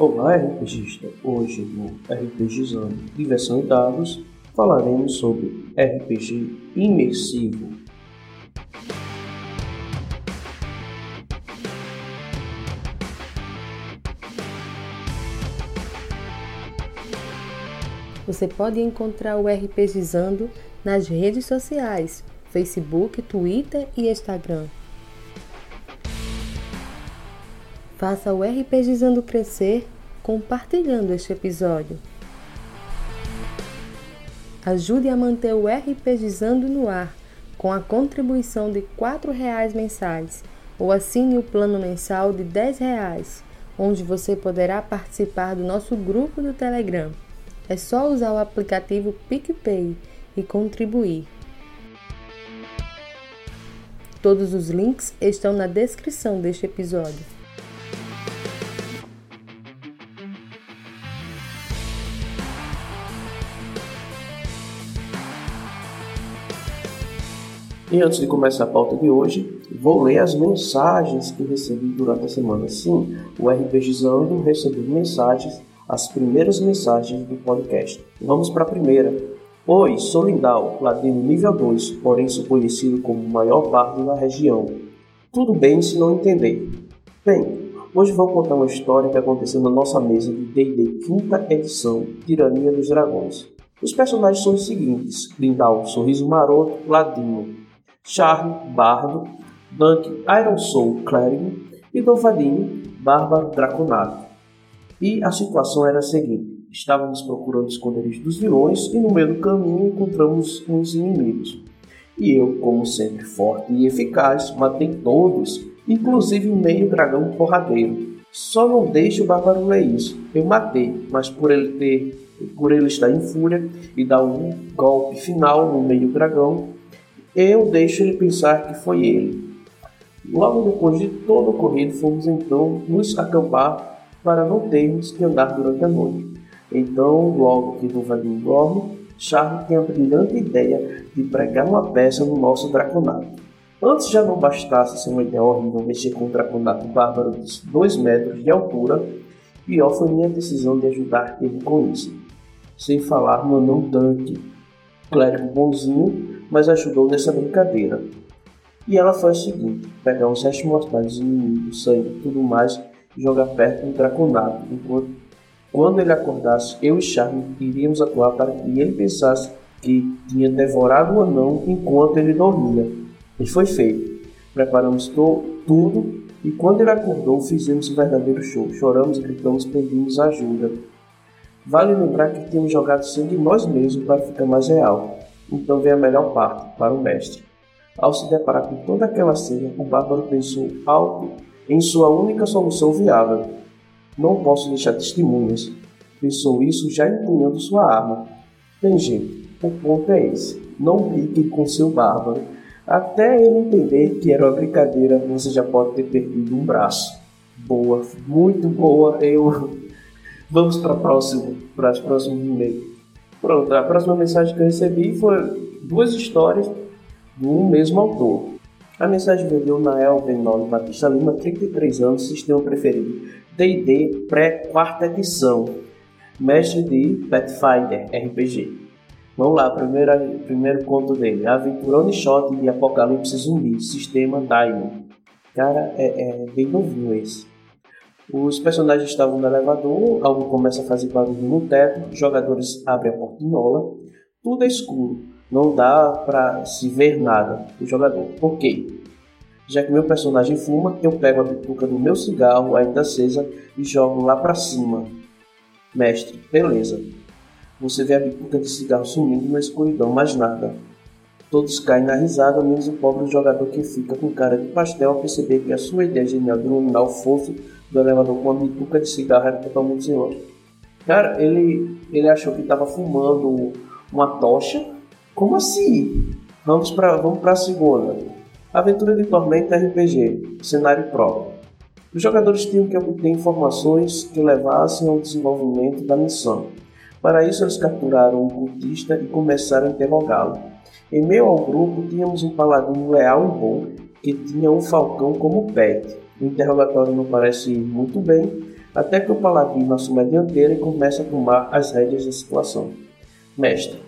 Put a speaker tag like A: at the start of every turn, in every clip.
A: Olá, RPGista! Hoje no RPGizando Diversão e Dados falaremos sobre RPG imersivo.
B: Você pode encontrar o RPGizando nas redes sociais, Facebook, Twitter e Instagram. Faça o RPGizando crescer compartilhando este episódio. Ajude a manter o RPGizando no ar com a contribuição de R$ 4,00 mensais ou assine o plano mensal de R$ 10,00, onde você poderá participar do nosso grupo do Telegram. É só usar o aplicativo PicPay e contribuir. Todos os links estão na descrição deste episódio.
A: E antes de começar a pauta de hoje, vou ler as mensagens que recebi durante a semana. Sim, o RPGizando recebeu mensagens as primeiras mensagens do podcast. Vamos para a primeira. Oi, sou Lindal, ladino nível 2, porém sou conhecido como o maior bardo da região. Tudo bem se não entender. Bem, hoje vou contar uma história que aconteceu na nossa mesa de D&D quinta edição, Tirania dos Dragões. Os personagens são os seguintes: Lindal, Sorriso Maroto, Ladino, Charlie, Bardo, Dunk, Iron Soul, Clérigo e Dovadinho, Barba Draconato. E a situação era a seguinte: estávamos procurando esconderijo dos vilões e no meio do caminho encontramos uns inimigos. E eu, como sempre forte e eficaz, matei todos, inclusive o meio dragão porradeiro. Só não deixe o bárbaro ler isso. Eu matei, mas por ele ter, por ele estar em fúria e dar um golpe final no meio dragão, eu deixo ele pensar que foi ele. Logo depois de todo o ocorrido, fomos então nos acampar para não termos que andar durante a noite. Então, logo que Duvadinho dorme, Charlie tem a brilhante ideia de pregar uma peça no nosso draconato. Antes já não bastasse ser uma ideia horrível mexer com um draconato bárbaro de 2 metros de altura, pior foi minha decisão de ajudar ele com isso. Sem falar no anão tanque, clérigo bonzinho, mas ajudou nessa brincadeira. E ela foi o seguinte: pegar uns restos mortais inimigos, sangue e tudo mais jogar perto do Draconato, enquanto quando ele acordasse, eu e Charme iríamos atuar para que ele pensasse que tinha devorado o anão enquanto ele dormia. E foi feito. Preparamos tudo e quando ele acordou, fizemos um verdadeiro show. Choramos, gritamos, pedimos ajuda. Vale lembrar que tínhamos jogado sangue nós mesmos para ficar mais real. Então vem a melhor parte, para o mestre. Ao se deparar com toda aquela cena, o bárbaro pensou alto em sua única solução viável. Não posso deixar testemunhas. Pensou isso já empunhando sua arma. Bem, gente, o ponto é esse. Não brinque com seu bárbaro. Até ele entender que era uma brincadeira, você já pode ter perdido um braço. Boa, muito boa. Eu vamos para próximo, para as próximas e-mails. Pronto, a próxima mensagem que eu recebi foi duas histórias do mesmo autor. A mensagem veio na Elven Batista Lima, 33 anos, sistema preferido. D&D pré-quarta edição. Mestre de Pathfinder RPG. Vamos lá, primeiro, primeiro conto dele. Aventura One Shot de Apocalipse Zumbi, sistema Diamond. Cara, é, é bem novinho esse. Os personagens estavam no elevador, algo começa a fazer barulho no teto, jogadores abrem a portinhola, tudo é escuro não dá para se ver nada do jogador. Quê? Já que meu personagem fuma, eu pego a bituca do meu cigarro ainda acesa e jogo lá para cima. Mestre, beleza. Você vê a bituca de cigarro sumindo na escuridão, mais nada. Todos caem na risada, menos o pobre jogador que fica com cara de pastel ao perceber que a sua ideia genial de iluminar o fofo do elevador com uma bituca de cigarro era totalmente lógica. Cara, ele, ele achou que estava fumando uma tocha como assim? Vamos para vamos a segunda. Aventura de Tormenta RPG, cenário próprio. Os jogadores tinham que obter informações que levassem ao desenvolvimento da missão. Para isso, eles capturaram um cultista e começaram a interrogá-lo. Em meio ao grupo, tínhamos um paladino leal e bom que tinha um falcão como pet. O interrogatório não parece ir muito bem, até que o paladino assume a dianteira e começa a tomar as rédeas da situação. Mestre,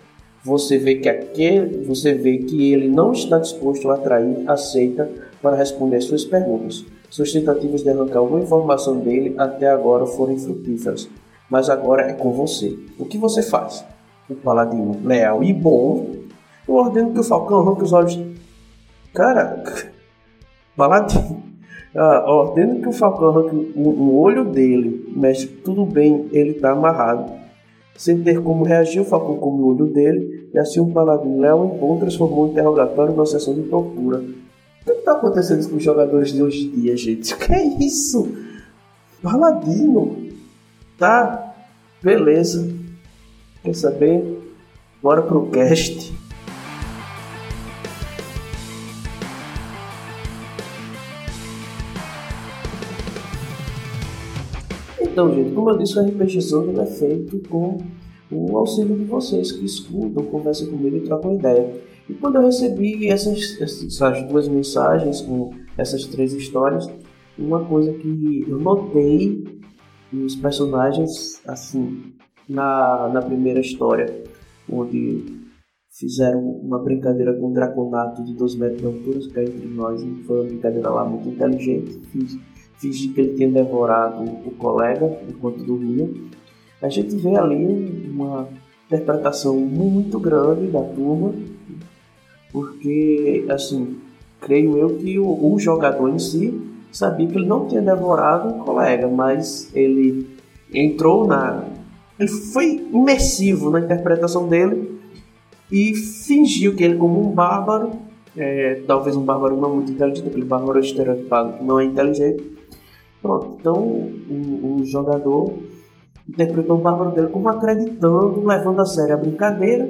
A: você vê que aquele, você vê que ele não está disposto a atrair, aceita para responder suas perguntas. Suas tentativas de arrancar alguma informação dele até agora foram frutíferas, mas agora é com você. O que você faz? O paladino, leal e bom, eu ordeno que o falcão arranque os olhos. Cara, paladino, ah, ordeno que o falcão arranque o, o olho dele, mas tudo bem, ele está amarrado. Sem ter como reagir, o Falcão come o olho dele e assim o paladino Léo encontra transformou o interrogatório numa sessão de tortura. O que está acontecendo com os jogadores de hoje em dia, gente? O que é isso? Paladino. Tá, beleza. Quer saber? Bora pro cast. Então, gente, como eu disse, o RPG Zone é feito com o auxílio de vocês que escutam, conversam comigo e trocam ideia. E quando eu recebi essas, essas duas mensagens com essas três histórias, uma coisa que eu notei nos personagens, assim, na, na primeira história, onde fizeram uma brincadeira com o Draconato de 2 metros de altura, que é entre nós, e foi uma brincadeira lá muito inteligente. Fiz fingir que ele tinha devorado o colega enquanto dormia. A gente vê ali uma interpretação muito grande da turma, porque, assim, creio eu que o, o jogador em si sabia que ele não tinha devorado o colega, mas ele entrou na. Ele foi imersivo na interpretação dele e fingiu que ele, como um bárbaro, é, talvez um bárbaro não muito inteligente, aquele bárbaro estereotipado não é inteligente, Pronto, então o, o jogador interpretou o bárbaro dele como acreditando, levando a sério a brincadeira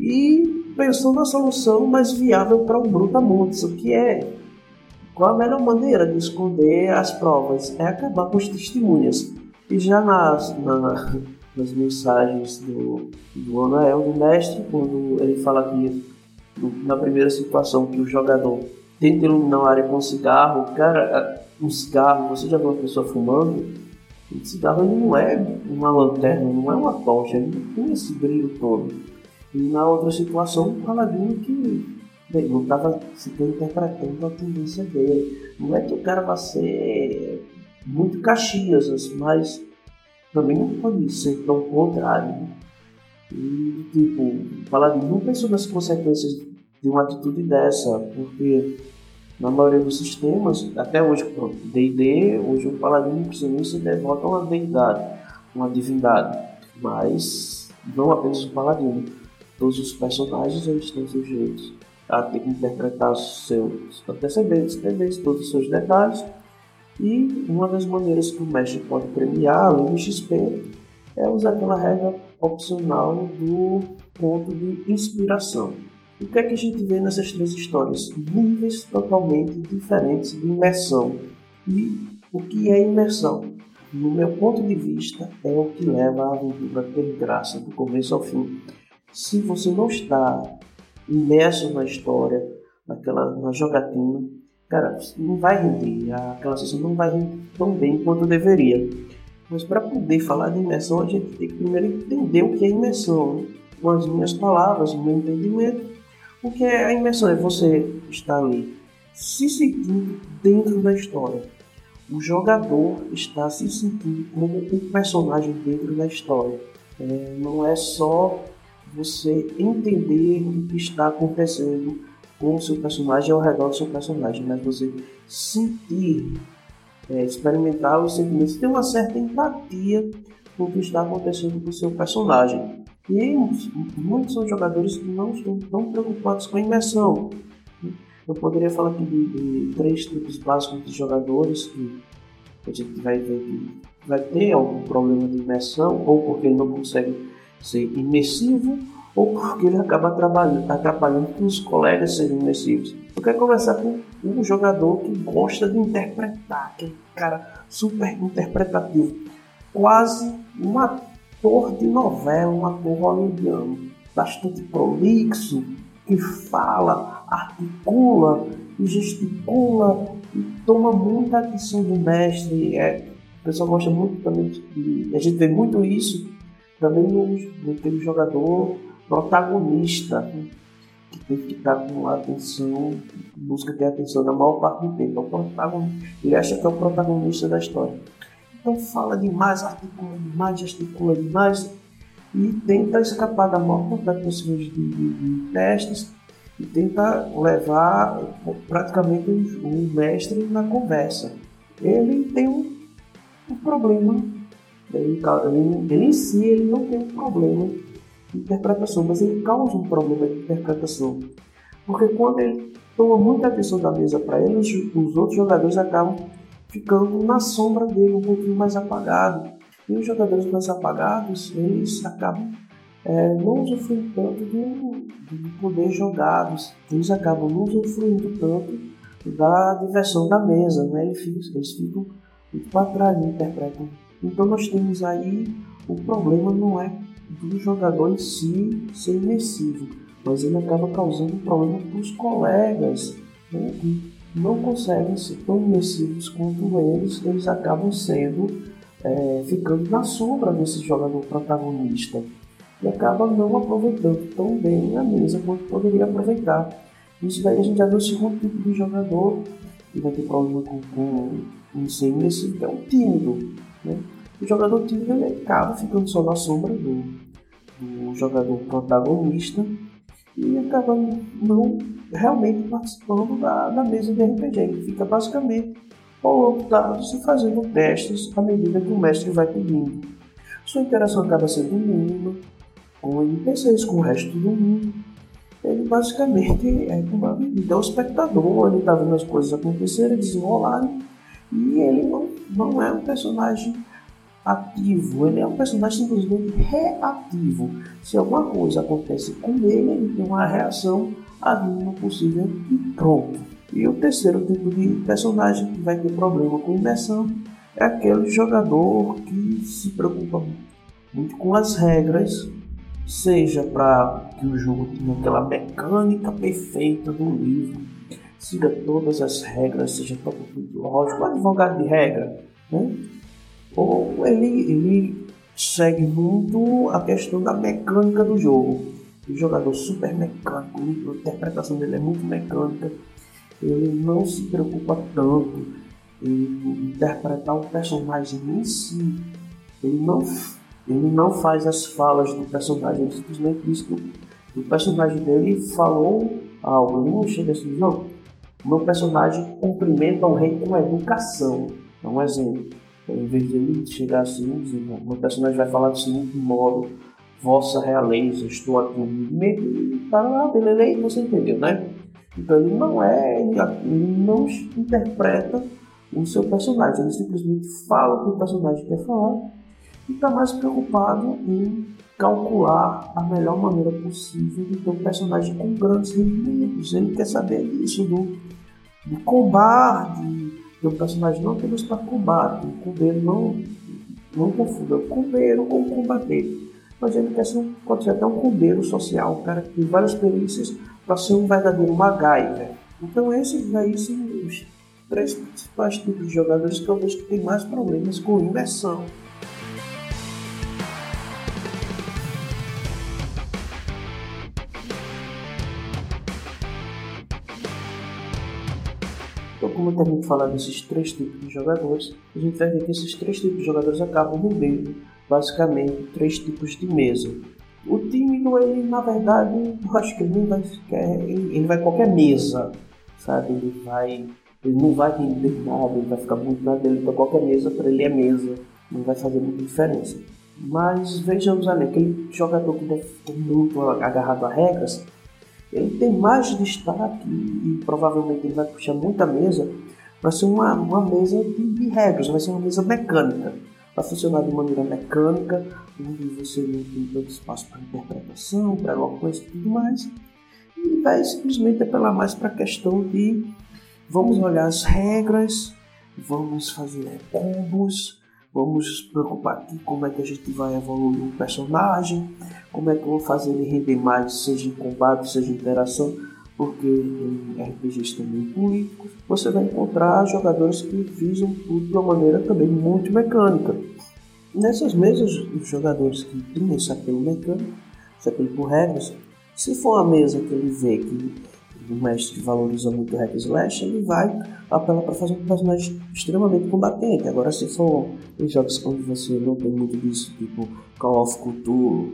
A: e pensou na solução mais viável para o Brutamontes, o que é qual a melhor maneira de esconder as provas? É acabar com as testemunhas. E já nas, na, nas mensagens do, do Anael, do mestre, quando ele fala que na primeira situação que o jogador tenta iluminar a área com cigarro, cara, um cigarro, você já viu uma pessoa fumando? O cigarro não é uma lanterna, não é uma tocha, ele não tem esse brilho todo. E na outra situação, o paladino que bem, não estava sequer interpretando a tendência dele. Não é que o cara vai ser muito caxias, mas também não pode ser tão contrário. Né? E, tipo, o paladino não pensou nas consequências de uma atitude dessa, porque na maioria dos sistemas, até hoje, D&D, hoje o paladino não precisa nem se devota a uma deidade, uma divindade, mas não apenas o paladino, todos os personagens eles estão sujeitos a ter que interpretar seus antecedentes, entender todos os seus detalhes, e uma das maneiras que o mestre pode premiar, além do XP, é usar aquela regra opcional do ponto de inspiração. O que é que a gente vê nessas três histórias? Níveis totalmente diferentes de imersão. E o que é imersão? No meu ponto de vista, é o que leva a aventura a ter graça do começo ao fim. Se você não está imerso na história, naquela, na jogatina, cara, não vai render, aquela sessão não vai render tão bem quanto deveria. Mas para poder falar de imersão, a gente tem que primeiro entender o que é imersão, né? com as minhas palavras, o meu entendimento, porque a imersão é você estar ali se sentindo dentro da história. O jogador está se sentindo como um personagem dentro da história. É, não é só você entender o que está acontecendo com o seu personagem ao redor do seu personagem, mas você sentir, é, experimentar os sentimentos, ter uma certa empatia com o que está acontecendo com o seu personagem. E muitos são jogadores que não estão tão preocupados com a imersão. Eu poderia falar aqui de, de três tipos básicos de jogadores que a gente vai ver que vai ter algum problema de imersão, ou porque ele não consegue ser imersivo, ou porque ele acaba atrapalhando que os colegas sejam imersivos. Eu quero conversar com um jogador que gosta de interpretar, aquele cara super interpretativo, quase uma ator de novela, um ator hollywoodiano, bastante prolixo, que fala, articula e gesticula e toma muita atenção do mestre. É, O pessoal gosta muito também de. A gente vê muito isso também no, no jogador protagonista, que tem que estar com atenção, busca ter atenção na maior parte do tempo. É o protagonista, ele acha que é o protagonista da história. Então fala demais, articula demais, gesticula demais e tenta escapar da maior quantidade de pessoas de, de, de testes e tenta levar praticamente o, o mestre na conversa. Ele tem um, um problema, ele, ele, ele, em si ele não tem um problema de interpretação, mas ele causa um problema de interpretação. Porque quando ele toma muita atenção da mesa para ele, os, os outros jogadores acabam ficando na sombra dele, um pouquinho mais apagado. E os jogadores mais apagados, eles acabam é, não usufruindo tanto do, poder jogados, eles acabam não usufruindo tanto da diversão da mesa, né? eles, ficam, eles ficam para trás, né? interpretam. Então nós temos aí o problema não é do jogador em si ser imersivo, mas ele acaba causando um problema para os colegas né? Não conseguem ser tão imersivos quanto eles, eles acabam sendo é, ficando na sombra desse jogador protagonista e acaba não aproveitando tão bem a mesa quanto poderia aproveitar. Isso daí a gente já vê o segundo tipo de jogador que vai ter problema com, com o ensino, esse que é o tímido. Né? O jogador tímido ele acaba ficando só na sombra do, do jogador protagonista e acaba não realmente participando da, da mesa de RPG. Ele fica basicamente ou dados e fazendo testes à medida que o mestre vai pedindo. Sua interação acaba sendo mínima com NPCs, com o resto do mundo. Ele basicamente é uma medida, o espectador, ele está vendo as coisas acontecerem, desenrolarem, e ele não, não é um personagem ativo, ele é um personagem simplesmente reativo. Se alguma coisa acontece com ele, ele tem uma reação a mínima possível e pronto. E o terceiro tipo de personagem que vai ter problema com imersão é aquele jogador que se preocupa muito com as regras, seja para que o jogo tenha aquela mecânica perfeita do livro, siga todas as regras, seja totalmente lógico, advogado de regra, né? Ou ele, ele segue muito a questão da mecânica do jogo. O jogador super mecânico, a interpretação dele é muito mecânica ele não se preocupa tanto em interpretar o personagem em si. Ele não, ele não faz as falas do personagem, ele simplesmente diz que o personagem dele falou algo. Ele não chega assim, não. O meu personagem cumprimenta o rei com educação. É um exemplo. Em vez de ele chegar assim, dizer, meu personagem vai falar do seguinte modo: Vossa Realeza, estou aqui. Tá lá, beleza, você entendeu, né? Então ele não é, ele, não interpreta o seu personagem, ele simplesmente fala o que o personagem quer falar e está mais preocupado em calcular a melhor maneira possível de ter um personagem com grandes rendimentos. Ele quer saber disso, do, do combate, um personagem não apenas para combate, o cobeiro não, não confunda o cobeiro com o combater. Mas ele quer ser um, pode ser até um cobeiro social, um cara que tem várias perícias para ser um verdadeiro MacGyver. Então esses aí são os três principais tipos de jogadores que eu vejo que tem mais problemas com imersão. Como eu termino falar desses três tipos de jogadores, a gente vai ver que esses três tipos de jogadores acabam rendendo basicamente três tipos de mesa. O tímido, ele na verdade, eu acho que ele não vai ele, ele vai qualquer mesa, sabe? Ele vai, ele não vai entender nada, ele vai ficar muito na dele, então qualquer mesa para ele é mesa, não vai fazer muita diferença. Mas vejamos ali, aquele jogador que deve estar muito agarrado a regras, ele tem mais destaque e, provavelmente ele vai puxar muita mesa para ser uma, uma mesa de, de regras, vai ser uma mesa mecânica vai funcionar de maneira mecânica, onde você não tem tanto espaço para interpretação, para coisa e tudo mais. E vai simplesmente apelar mais para a questão de vamos olhar as regras, vamos fazer combos, vamos preocupar aqui como é que a gente vai evoluir um personagem, como é que eu vou fazer ele render mais, seja em combate, seja em interação. porque em RPGs também políticos, você vai encontrar jogadores que visam tudo de uma maneira também muito mecânica. Nessas mesas, os jogadores que têm esse apelo mecânico, esse apelo por regras, se for uma mesa que ele vê que o mestre valoriza muito o hack slash, ele vai apelar para fazer um personagem extremamente combatente. Agora, se for em jogos onde você não tem muito disso, tipo Call of Cthulhu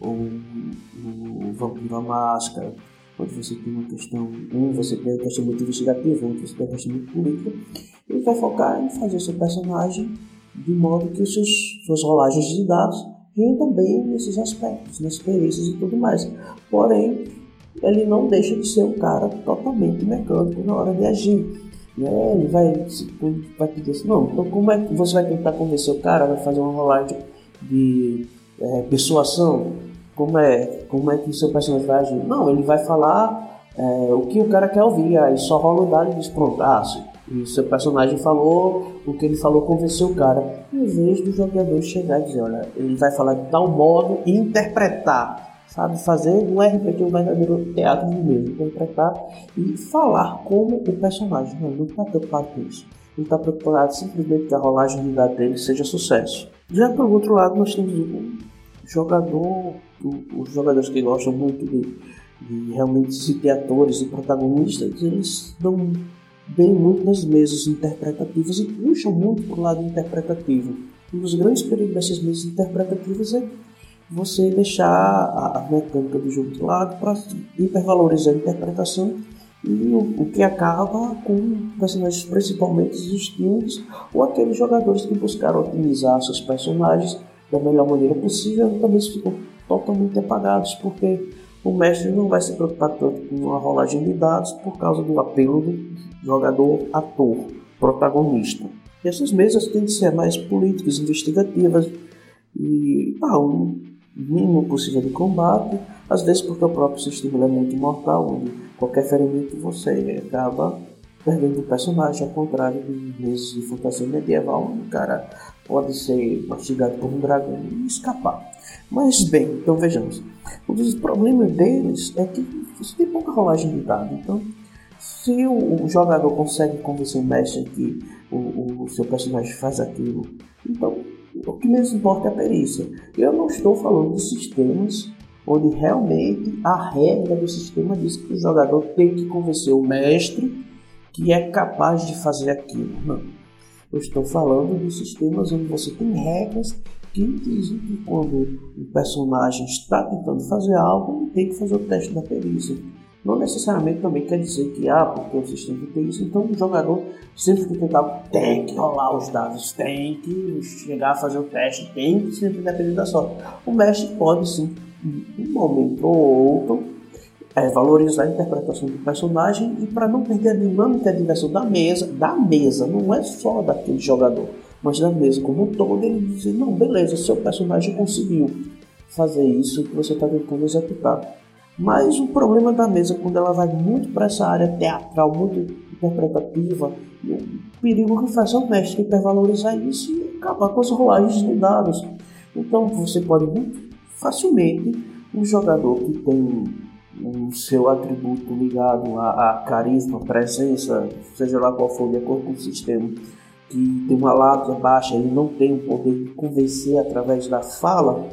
A: ou o Vampiro à Máscara, onde você tem uma questão, um você tem uma questão muito investigativa, outro você tem uma questão muito política, ele vai focar em fazer seu personagem de modo que seus, suas rolagens de dados rendam bem nesses aspectos, nas perícias e tudo mais. Porém, ele não deixa de ser um cara totalmente mecânico na hora de agir. Né? Ele vai, vai pedir assim, não, então como é que você vai tentar convencer o cara, vai fazer uma rolagem de é, persuasão? Como é, como é que o seu personagem vai agir? Não, ele vai falar é, o que o cara quer ouvir, aí só rola o dado e diz, pronto, ah, e seu personagem falou, o que ele falou convenceu o cara. Em vez do jogador chegar e dizer, olha, ele vai falar de tal modo e interpretar, sabe? Fazer um RPG um verdadeiro teatro de mesmo, interpretar e falar como o personagem. Não, ele não está preocupado com isso. Ele está preocupado simplesmente que a rolagem de dado dele seja sucesso. Já por outro lado, nós temos um jogador, os jogadores que gostam muito de, de realmente se ter atores e protagonistas, eles dão bem muito nas mesas interpretativas e puxam muito para o lado interpretativo. Um dos grandes perigos dessas mesas interpretativas é você deixar a, mecânica do jogo de lado para hipervalorizar a interpretação e o, o, que acaba com personagens principalmente distintos ou aqueles jogadores que buscaram otimizar seus personagens da melhor maneira possível também ficam totalmente apagados porque o mestre não vai se preocupar tanto com a rolagem de dados por causa do apelo do jogador ator, protagonista. E essas mesas têm de ser mais políticas, investigativas e ah, mínimo possível de combate, às vezes porque o próprio sistema é muito mortal, onde qualquer ferimento você acaba perdendo o personagem, ao contrário de mesas de fantasia medieval, onde o cara pode ser mastigado por um dragão e escapar. Mas bem, então vejamos. Um dos problemas deles é que você tem pouca rolagem de dado. Então, se o, o jogador consegue convencer o mestre que o, o, seu personagem faz aquilo, então o que menos importa é a perícia. Eu não estou falando de sistemas onde realmente a regra do sistema diz que o jogador tem que convencer o mestre que é capaz de fazer aquilo. Não. Eu estou falando de sistemas onde você tem regras que dizem que quando o personagem está tentando fazer algo, ele tem que fazer o teste da perícia. Não necessariamente também quer dizer que, ah, porque o sistema tem isso, então o jogador sempre que tentar, tem que rolar os dados, tem que chegar a fazer o teste, tem que sempre depender da sorte. O mestre pode sim, em um momento ou outro, é, valorizar a interpretação do personagem e para não perder a dinâmica e a diversão da mesa, da mesa, não é só daquele jogador mas da mesa como um todo, ele dizer, não, beleza, seu personagem conseguiu fazer isso que você está tentando executar. Mas o problema da mesa, quando ela vai muito para essa área teatral, muito interpretativa, o perigo que faz é o mestre hipervalorizar isso e acabar com as rolagens de dados. Então você pode muito facilmente um jogador que tem o seu atributo ligado a, a carisma, presença, seja lá qual for, de acordo com o sistema, que tem uma lábia baixa, ele não tem o poder de convencer através da fala,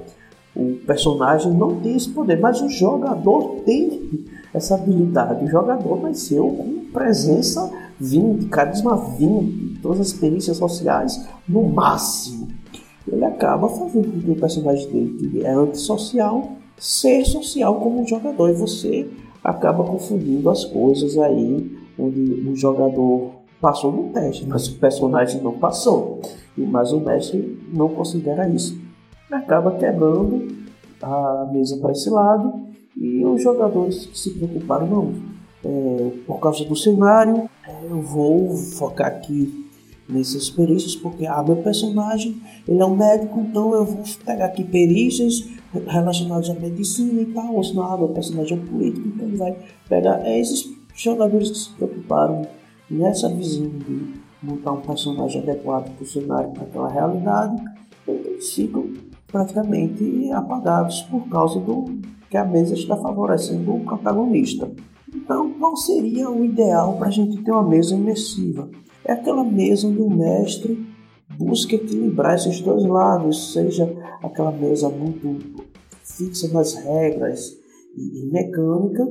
A: o personagem não tem esse poder, mas o jogador tem essa habilidade. O jogador nasceu com presença 20, carisma 20, todas as experiências sociais no máximo. Ele acaba fazendo com que o personagem dele, que é antissocial, ser social como um jogador. E você acaba confundindo as coisas aí, onde o jogador passou no teste, mas o personagem não passou. Mas o mestre não considera isso. Acaba quebrando a mesa para esse lado e os jogadores se preocuparam, não, é, por causa do cenário, é, eu vou focar aqui nessas perícias, porque ah, meu personagem ele é um médico, então eu vou pegar aqui perícias relacionadas à medicina e tal, ou senão ah, meu personagem é um político, então ele vai pegar. É, esses jogadores que se preocuparam nessa visão de montar um personagem adequado para o cenário, para aquela realidade, eles ficam praticamente apagados por causa do que a mesa está favorecendo o protagonista. Então, qual seria o ideal para a gente ter uma mesa imersiva? É aquela mesa onde o mestre busca equilibrar esses dois lados, seja aquela mesa muito fixa nas regras e, mecânica,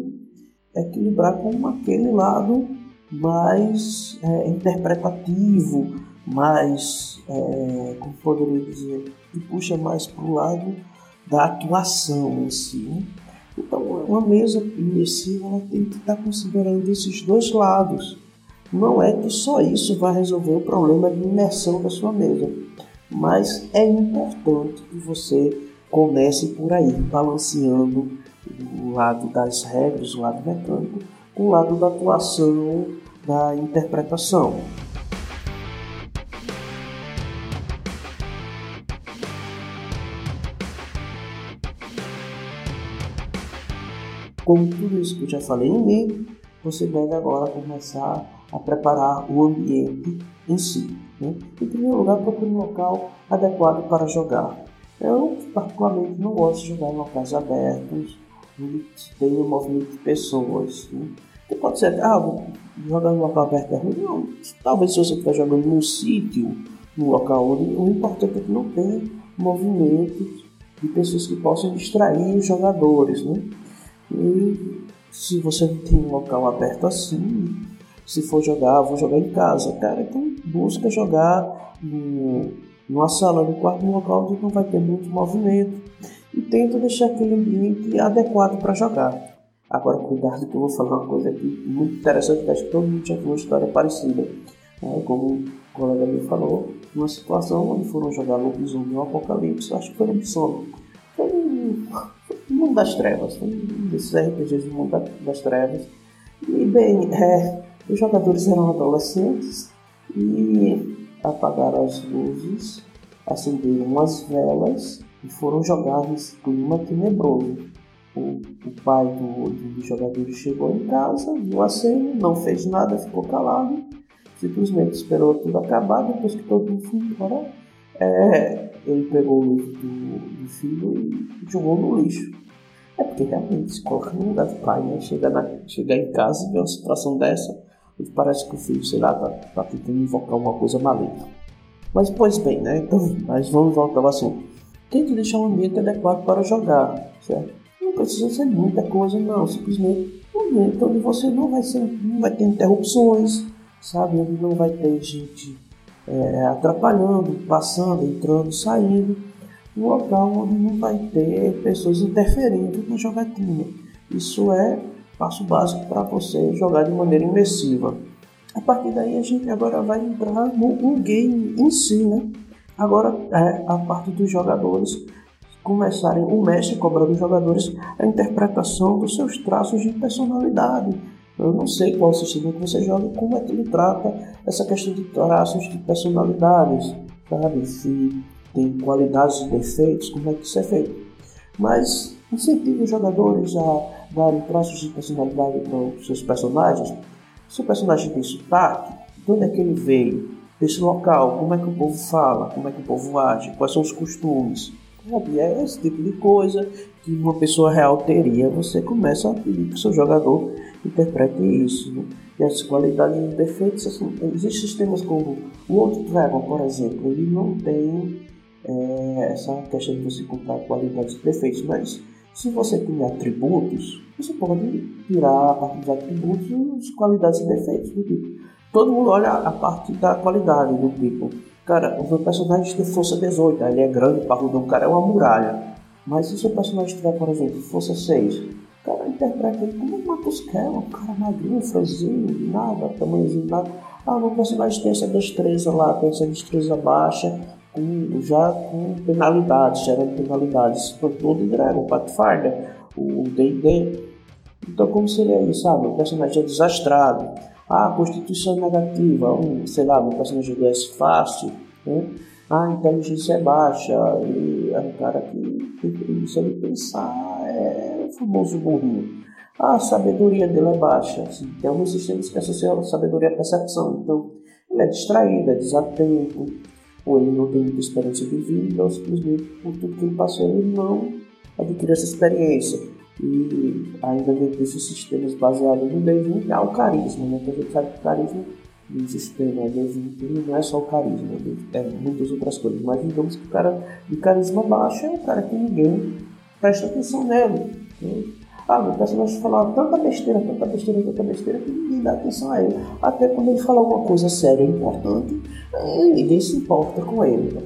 A: equilibrar com aquele lado mais é, interpretativo, mais, é, como poderia dizer, que puxa mais para o lado da atuação em si. Né? Então, uma mesa imersiva ela tem que estar considerando esses dois lados. Não é que só isso vai resolver o problema de imersão da sua mesa, mas é importante que você comece por aí, balanceando o lado das regras, o lado mecânico, com o lado da atuação, da interpretação. Com tudo isso que eu já falei em mim, você deve agora começar a preparar o ambiente em si. Né? Em primeiro lugar, procure um local adequado para jogar. Eu, particularmente, não gosto de jogar em locais abertos, onde tem movimento de pessoas. Né? Que pode ser, ah, vou jogar em um local aberto é ruim. Não, talvez se você estiver jogando num sítio, num local onde o importante é que não tenha movimentos de pessoas que possam distrair os jogadores. Né? E se você tem um local aberto assim, se for jogar, vou jogar em casa, cara, então busca jogar no, numa sala, no quarto, num local onde não vai ter muito movimento e tenta deixar aquele ambiente adequado para jogar. Agora, cuidado que eu vou falar uma coisa aqui muito interessante, que acho que todo mundo já viu uma história parecida. É, como o colega me falou, numa situação onde foram jogar lobisomem no Apocalipse, acho que foi lobisomem. Mundo das Trevas, um desses RPGs do Mundo das Trevas. E bem, é, os jogadores eram adolescentes e apagaram as luzes, acenderam umas velas e foram jogar nesse clima tenebroso. O, o pai do, dos jogadores chegou em casa, viu a cena, não fez nada, ficou calado, simplesmente esperou tudo acabar. Depois que todo mundo foi embora, é, ele pegou o livro do, do filho e jogou no lixo. É porque realmente se coloca no lugar do pai, né? Chega na, chegar em casa e ver uma situação dessa, parece que o filho, sei lá, tá, tá tentando invocar uma coisa maligna. Mas, pois bem, né? Então, mas vamos voltar ao assunto. Tente deixar um ambiente adequado para jogar, certo? Não precisa ser muita coisa, não. Simplesmente um ambiente onde você não vai, ser, não vai ter interrupções, sabe? Onde não vai ter gente é, atrapalhando, passando, entrando, saindo. Um local onde não vai ter pessoas interferindo na jogatina. Isso é passo básico para você jogar de maneira imersiva. A partir daí a gente agora vai entrar no, no game em si, né? Agora é a parte dos jogadores começarem, o mestre cobra dos jogadores a interpretação dos seus traços de personalidade. Eu não sei qual sistema que você joga, como é que ele trata essa questão de traços de personalidades, sabe? Se tem qualidades e defeitos, como é que isso é feito. Mas incentive os jogadores a darem traços de personalidade para os seus personagens. Se o personagem tem sotaque, de onde é que ele veio? Desse local, como é que o povo fala, como é que o povo age, quais são os costumes. Sabe? É esse tipo de coisa que uma pessoa real teria. Você começa a pedir que o seu jogador interprete isso. Né? E as qualidades e defeitos, assim, existem sistemas como o Old Dragon, por exemplo, ele não tem é, essa questão de você comprar qualidades e defeitos, mas se você tem atributos, você pode tirar a partir dos atributos qualidades e defeitos do tipo. Todo mundo olha a parte da qualidade do tipo. Cara, o meu personagem tem força 18, ele é grande, parrudo, o cara é uma muralha. Mas se o seu personagem tiver, por exemplo, força 6, o cara interpreta ele como um Marcus Keller, um cara magrinho, franzinho, nada, tamanhozinho, nada. Ah, meu personagem tem essa destreza lá, tem essa destreza baixa, com, já com penalidades, gerando penalidades. Todo Dragon, Pathfinder, o D&D. Então como seria isso, sabe? O personagem é desastrado. Ah, constituição negativa, um, sei lá, um personagem é fácil, né? Ah, a inteligência é baixa, e é um cara que, se ele pensar, é o famoso burrinho. A sabedoria dele é baixa. Assim, tem alguns sistemas que associam a sabedoria à percepção. Então, ele é distraído, é desatento, ou ele não tem muita experiência de vida, ou simplesmente por tudo que ele passou ele não adquiriu essa experiência. e ainda dentro desses sistemas baseados no D20 há o carisma, né? Porque a gente sabe que o carisma do sistema D20 não é só o carisma, é muitas outras coisas, mas digamos que o cara de carisma baixo é o cara que ninguém presta atenção nele. Ah, meu personagem falava tanta besteira, tanta besteira, tanta besteira que ninguém dá atenção a ele. Até quando ele fala alguma coisa séria importante, eh, ninguém se importa com ele. Né?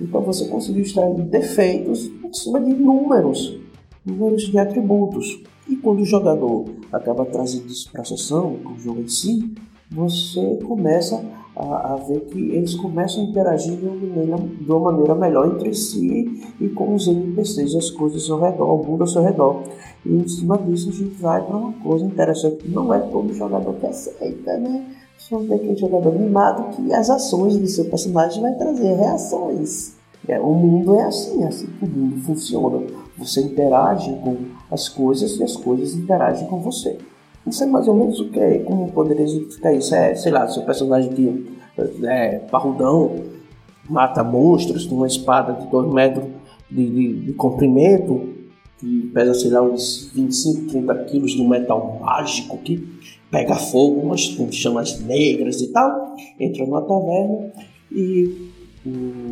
A: Então você conseguiu extrair defeitos em cima de números, números de atributos. E quando o jogador acaba trazendo isso para a sessão, com o jogo em si, você começa a, a, ver que eles começam a interagir de uma, maneira, de uma maneira melhor entre si e com os NPCs, as coisas ao redor, o mundo ao seu redor. E em cima disso a gente vai para uma coisa interessante, que não é todo jogador que aceita, né? Só tem aquele jogador mimado que as ações do seu personagem vai trazer reações. É, o mundo é assim, é assim que o mundo funciona. Você interage com as coisas e as coisas interagem com você. Isso é mais ou menos o que? Como poderia explicar isso? É, sei lá, seu personagem que é parrudão, mata monstros com uma espada de 2 metros de, de, de, comprimento, que pesa, sei lá, uns 25, 30 quilos de metal mágico que pega fogo, umas com chamas negras e tal, entra numa taverna e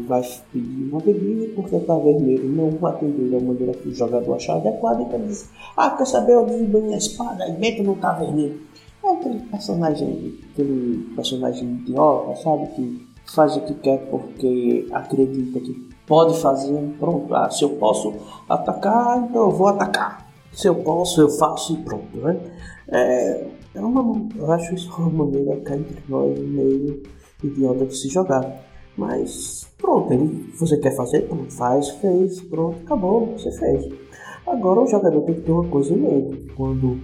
A: vai pedir uma bebida porque o taverneiro não atendeu da maneira que o jogador achar adequada, então diz, ah, quer saber, eu desbanho a espada e meto no taverneiro. É aquele personagem, aquele personagem idiota, sabe, que faz o que quer porque acredita que pode fazer, pronto, ah, se eu posso atacar, então eu vou atacar. Se eu posso, eu faço e pronto, né? É, é uma, eu acho isso uma maneira cá entre nós meio idiota de se jogar. Mas pronto, ele, você quer fazer? Faz, fez, pronto, acabou, você fez. Agora o jogador tem que ter uma coisa em mente. Quando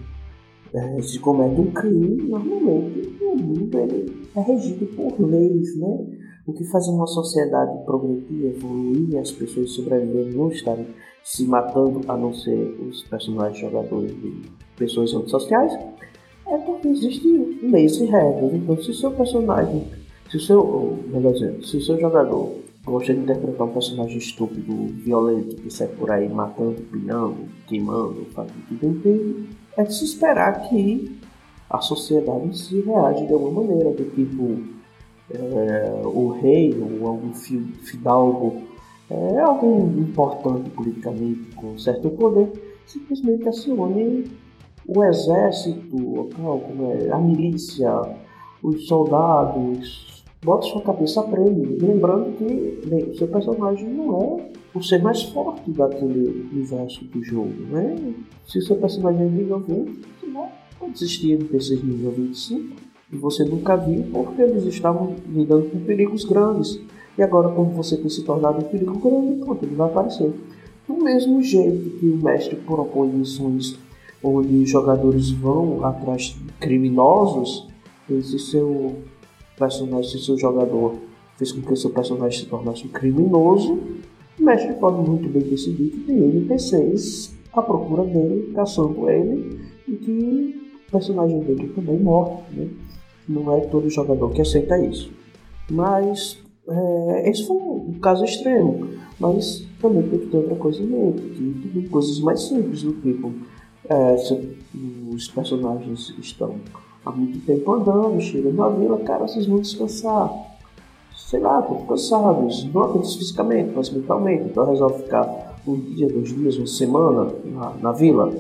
A: é, se comete um crime, normalmente o mundo ele é regido por leis, né? O que faz uma sociedade progredir, evoluir as pessoas sobreviverem não estarem se matando, a não ser os personagens jogadores de pessoas antissociais, é porque existem leis e regras. Então, se seu personagem se o seu, melhor dizendo, se o seu jogador gosta de interpretar um personagem estúpido, violento, que sai por aí matando, pilhando, queimando, fazendo tudo inteiro, é de se esperar que a sociedade se reage de alguma maneira, do tipo é, o rei ou algum fidalgo, é, alguém importante politicamente com certo poder, simplesmente acione o exército local, é, a milícia, os soldados, bota sua cabeça a prêmio, lembrando que bem, o seu personagem não é o ser mais forte daquele universo do jogo, né? Se o seu personagem é nível 20, você não pode existir NPCs nível 25 e você nunca viu porque eles estavam lidando com perigos grandes. E agora, quando você tem se tornado um perigo grande, pronto, ele vai aparecer. Do mesmo jeito que o mestre propõe missões onde os jogadores vão atrás de criminosos, esse seu personagem, se seu jogador fez com que seu personagem se tornasse um criminoso, o mestre pode muito bem decidir que tem NPCs à procura dele, caçando ele, e que o personagem dele também morre. Né? Não é todo jogador que aceita isso. Mas é, esse foi um caso extremo. Mas também tem que ter outra coisa em mente, que tem coisas mais simples do tipo é, se os personagens estão há muito tempo andando, chegam na vila, cara, vocês vão descansar. Sei lá, estão cansados, não apenas fisicamente, mas mentalmente. Então resolve ficar um dia, dois dias, uma semana na, na vila.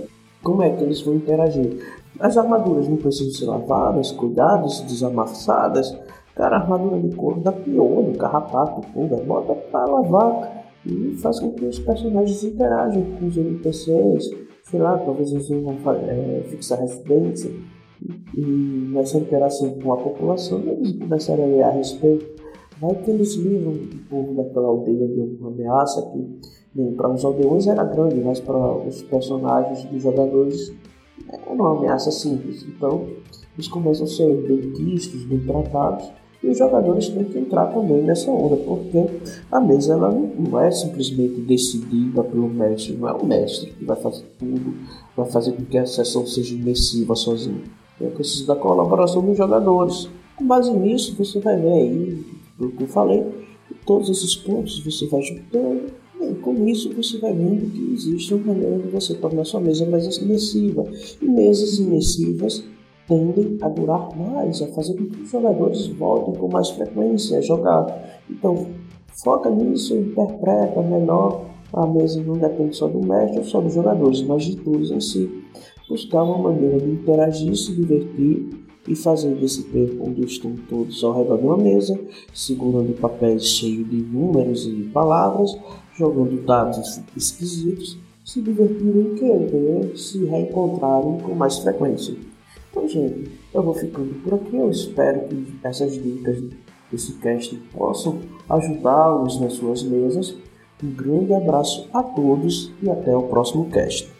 A: Como é que eles vão interagir? As armaduras não precisam ser lavadas, cuidadas, desamassadas. Cara, a armadura de couro da piolho, carrapato, pulga, bota para lavar e faz com que os personagens interajam com os NPCs. Sei lá, talvez eles vão é, fixar residência e nessa interação com a população eles começaram a ler a respeito. Vai que eles livram o povo daquela aldeia de uma ameaça que, bem, para os aldeões era grande, mas para os personagens dos jogadores era uma ameaça simples. Então, eles começam a ser bem quistos, bem tratados, e os jogadores têm que entrar também nessa onda, porque a mesa ela não é simplesmente decidida pelo mestre, não é o mestre que vai fazer tudo, vai fazer com que a sessão seja imersiva sozinho. Eu preciso da colaboração dos jogadores. Com base nisso, você vai ver aí, o que eu falei, todos esses pontos você vai juntando. E com isso você vai vendo que existe uma maneira de você tornar sua mesa mais imersiva. E mesas imersivas tendem a durar mais, a fazer com que os jogadores voltem com mais frequência a jogar. Então, foca nisso, interpreta menor. A mesa não depende só do mestre ou só dos jogadores, mas de todos em si. Buscar uma maneira de interagir, se divertir e fazer desse tempo onde estão todos ao redor de uma mesa, segurando papéis cheios de números e palavras, jogando dados esquisitos, se divertirem e querer se reencontrarem com mais frequência. Então, gente, eu vou ficando por aqui. Eu espero que essas dicas desse cast possam ajudá-los nas suas mesas. Um grande abraço a todos e até o próximo cast.